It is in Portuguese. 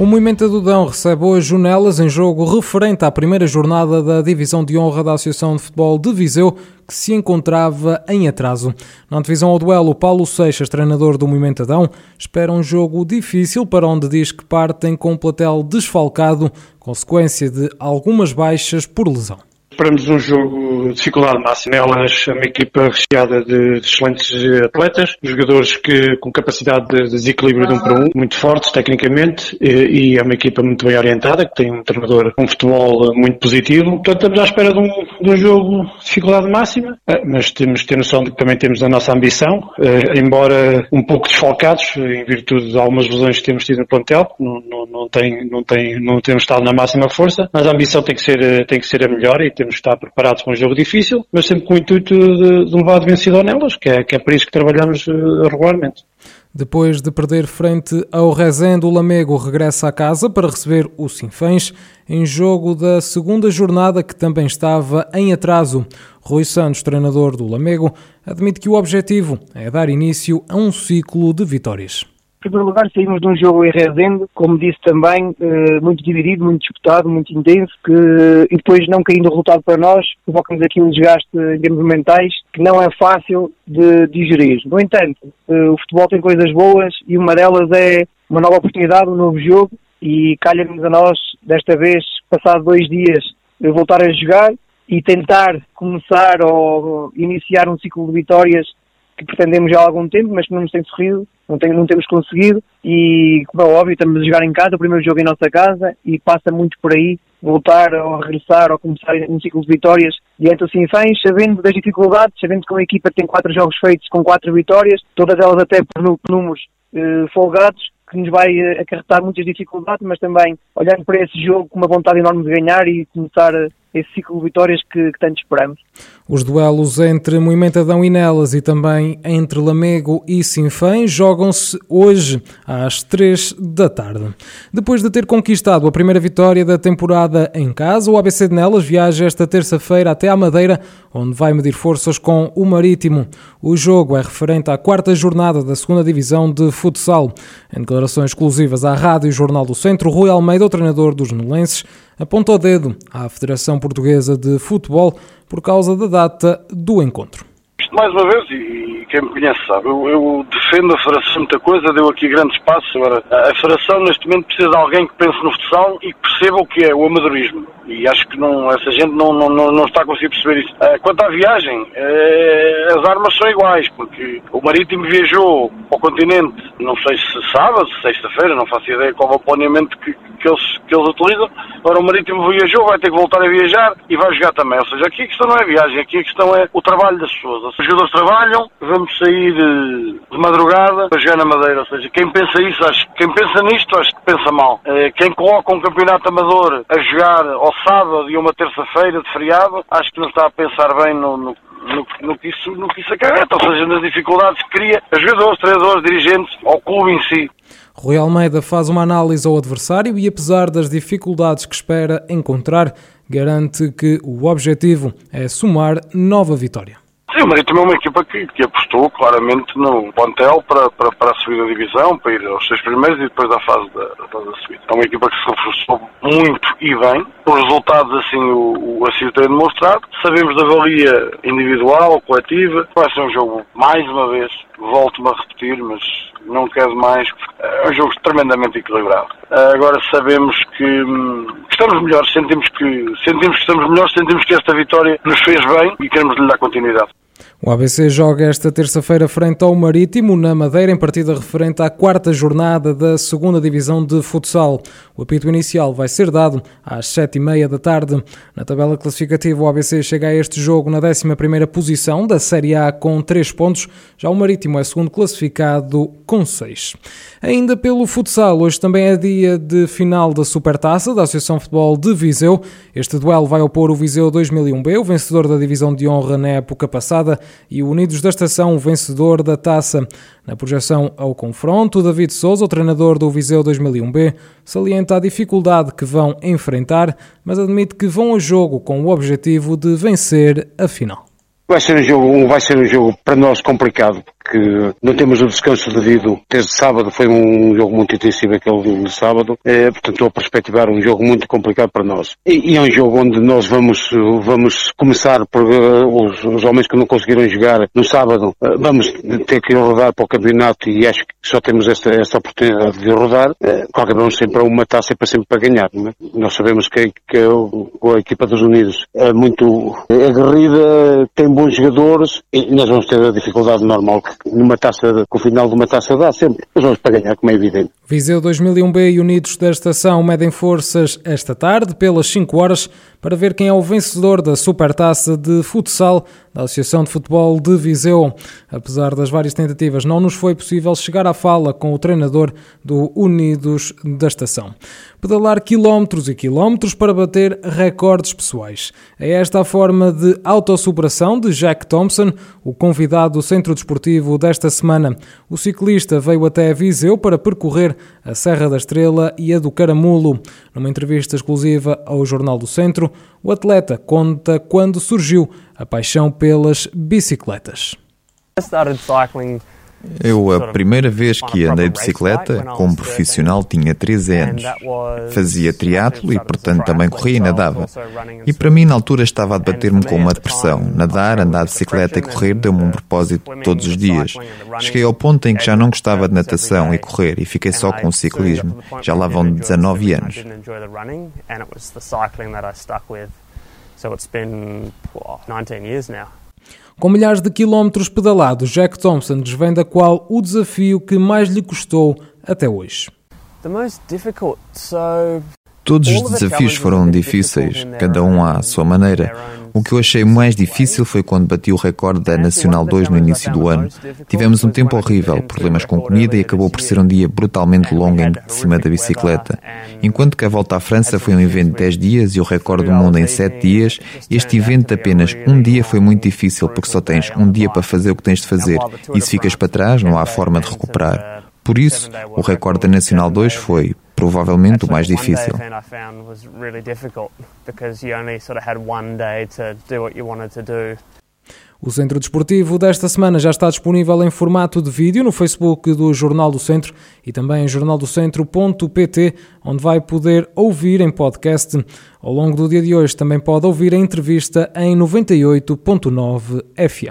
O Movimento do Dão recebe hoje o Nelas em jogo referente à primeira jornada da Divisão de Honra da Associação de Futebol de Viseu, que se encontrava em atraso. Na divisão ao duelo, Paulo Seixas, treinador do Movimento Adão, espera um jogo difícil para onde diz que partem com um platel desfalcado, consequência de algumas baixas por lesão esperamos um jogo de dificuldade máxima. Elas, uma equipa recheada de, excelentes atletas, jogadores que, com capacidade de desequilíbrio de um para um, muito fortes tecnicamente, e, e, é uma equipa muito bem orientada, que tem um treinador com um futebol muito positivo. Portanto, estamos à espera de um, de um jogo de dificuldade máxima, eh, mas temos que ter noção de que também temos a nossa ambição, eh, embora um pouco desfalcados, em virtude de algumas lesões que temos tido no plantel, não, não, não, tem, não, tem, não temos estado na máxima força, mas a ambição tem que ser, tem que ser a melhor e temos que estar preparados para um jogo difícil, mas sempre com o intuito de, de levar de vencedor nelas, que é, que é para isso que trabalhamos uh, regularmente. Depois de perder frente ao Rezende, o Lamego regressa a casa para receber o Sinfãs em jogo da segunda jornada que também estava em atraso. Rui Santos, treinador do Lamego, admite que o objetivo é dar início a um ciclo de vitórias. Em primeiro lugar, saímos de um jogo em Rezende, como disse também, eh, muito dividido, muito disputado, muito intenso, que, e depois não caindo o resultado para nós, provocamos aqui um desgaste em termos mentais que não é fácil de digerir. No entanto, eh, o futebol tem coisas boas e uma delas é uma nova oportunidade, um novo jogo, e calha-nos a nós, desta vez, passado dois dias, voltar a jogar e tentar começar ou iniciar um ciclo de vitórias que pretendemos já há algum tempo, mas que não nos tem sorrido, não, tem, não temos conseguido. E, como é óbvio, estamos a jogar em casa, o primeiro jogo em nossa casa e passa muito por aí voltar ou regressar ou começar um ciclo de vitórias diante do Sinfãs, sabendo das dificuldades, sabendo que uma equipa tem quatro jogos feitos com quatro vitórias, todas elas até por números eh, folgados, que nos vai eh, acarretar muitas dificuldades, mas também olhando para esse jogo com uma vontade enorme de ganhar e começar esse ciclo de vitórias que, que tanto esperamos. Os duelos entre Moimentadão e Nelas e também entre Lamego e Sinfém jogam-se hoje às 3 da tarde. Depois de ter conquistado a primeira vitória da temporada em casa, o ABC de Nelas viaja esta terça-feira até à Madeira, onde vai medir forças com o Marítimo. O jogo é referente à quarta jornada da segunda divisão de futsal. Em declarações exclusivas à Rádio Jornal do Centro, Rui Almeida, o treinador dos Nolenses, aponta o dedo à Federação Portuguesa de Futebol por causa da data do encontro. Mais uma vez, e quem me conhece sabe, eu, eu defendo a Federação muita coisa, deu aqui grandes passos. Agora, a Federação neste momento precisa de alguém que pense no futsal e que perceba o que é o amadorismo. E acho que não, essa gente não, não, não, está a conseguir perceber isso. Uh, quanto à viagem, uh, as armas são iguais, porque o Marítimo viajou ao continente, não sei se sábado, sexta-feira, não faço ideia qual é o planeamento que, que, eles, que eles utilizam. Agora o Marítimo viajou, vai ter que voltar a viajar e vai jogar também. Ou seja, aqui a questão não é viagem, aqui a questão é o trabalho das pessoas. Os jogadores trabalham, vamos sair de, de madrugada para jogar na Madeira. Ou seja, quem pensa isso, acho, quem pensa nisto, acho que pensa mal. Uh, quem coloca um campeonato amador a jogar ao sábado e uma terça-feira de feriado, acho que não está a pensar bem no, no, no, no, que, isso, no que isso acarreta, ou seja, nas dificuldades que cria a jogadores, treinadores, dirigentes, ao clube em si. Rui Almeida faz uma análise ao adversário e, apesar das dificuldades que espera encontrar, garante que o objetivo é somar nova vitória. Sim, o Marítimo é uma equipa que, que apostou claramente no plantel para, para, para a subida da divisão, para ir aos seis primeiros e depois à fase da, da, da subida. É uma equipa que se reforçou muito e bem. Os resultados, assim, o, o o tem demonstrado. Sabemos da valia individual, coletiva. Vai ser um jogo, mais uma vez, volto-me a repetir, mas não quero mais. É um jogo tremendamente equilibrado. Agora sabemos que, hum, que estamos melhores, sentimos que, sentimos que estamos melhores, sentimos que esta vitória nos fez bem e queremos lhe dar continuidade. O ABC joga esta terça-feira frente ao Marítimo, na Madeira, em partida referente à quarta jornada da segunda Divisão de Futsal. O apito inicial vai ser dado às sete e meia da tarde. Na tabela classificativa, o ABC chega a este jogo na 11 primeira posição da Série A com três pontos. Já o Marítimo é segundo classificado com seis. Ainda pelo futsal, hoje também é dia de final da Supertaça da Associação de Futebol de Viseu. Este duelo vai opor o Viseu 2001B, o vencedor da divisão de honra na época passada, e o Unidos da Estação, vencedor da taça. Na projeção ao confronto, David Souza, o treinador do Viseu 2001B, salienta a dificuldade que vão enfrentar, mas admite que vão a jogo com o objetivo de vencer a final. Vai ser um jogo, vai ser um jogo para nós complicado, porque não temos o descanso devido. Desde sábado foi um jogo muito intensivo aquele de sábado, é, portanto estou a perspectivar um jogo muito complicado para nós. E, e é um jogo onde nós vamos, vamos começar por uh, os, os, homens que não conseguiram jogar no sábado, uh, vamos ter que rodar para o campeonato e acho que só temos esta, esta oportunidade de rodar. Uh, qualquer vamos sempre uma taça para sempre para ganhar. É? Nós sabemos que, que a, a, equipa dos Unidos é muito aguerrida, tem bons jogadores e nós vamos ter a dificuldade normal numa taça, com o final de uma taça dá sempre. Vamos para ganhar, como é evidente. Viseu 2001B e Unidos da Estação medem forças esta tarde, pelas 5 horas, para ver quem é o vencedor da Supertaça de Futsal da Associação de Futebol de Viseu. Apesar das várias tentativas, não nos foi possível chegar à fala com o treinador do Unidos da Estação. Pedalar quilómetros e quilómetros para bater recordes pessoais. É esta a forma de autossuperação de Jack Thompson, o convidado do Centro Desportivo desta semana. O ciclista veio até Viseu para percorrer a Serra da Estrela e a do Caramulo. Numa entrevista exclusiva ao Jornal do Centro, o atleta conta quando surgiu a paixão pelas bicicletas. Eu, a primeira vez que andei de bicicleta, como profissional, tinha 13 anos. Fazia triatlo e, portanto, também corria e nadava. E para mim, na altura, estava a debater-me com uma depressão. Nadar, andar de bicicleta e correr deu-me um propósito todos os dias. Cheguei ao ponto em que já não gostava de natação e correr e fiquei só com o ciclismo. Já lá vão 19 anos. So it's been 19 years now. Com milhares de quilómetros pedalados, Jack Thompson desvenda qual o desafio que mais lhe custou até hoje. The most difficult, so Todos os desafios foram difíceis, cada um à sua maneira. O que eu achei mais difícil foi quando bati o recorde da Nacional 2 no início do ano. Tivemos um tempo horrível, problemas com comida e acabou por ser um dia brutalmente longo em cima da bicicleta. Enquanto que a volta à França foi um evento de 10 dias e o recorde do mundo em 7 dias, este evento de apenas um dia foi muito difícil porque só tens um dia para fazer o que tens de fazer e se ficas para trás não há forma de recuperar. Por isso, o recorde da Nacional 2 foi provavelmente o mais difícil. O Centro Desportivo desta semana já está disponível em formato de vídeo no Facebook do Jornal do Centro e também em jornaldocentro.pt, onde vai poder ouvir em podcast. Ao longo do dia de hoje também pode ouvir a entrevista em 98.9 FM.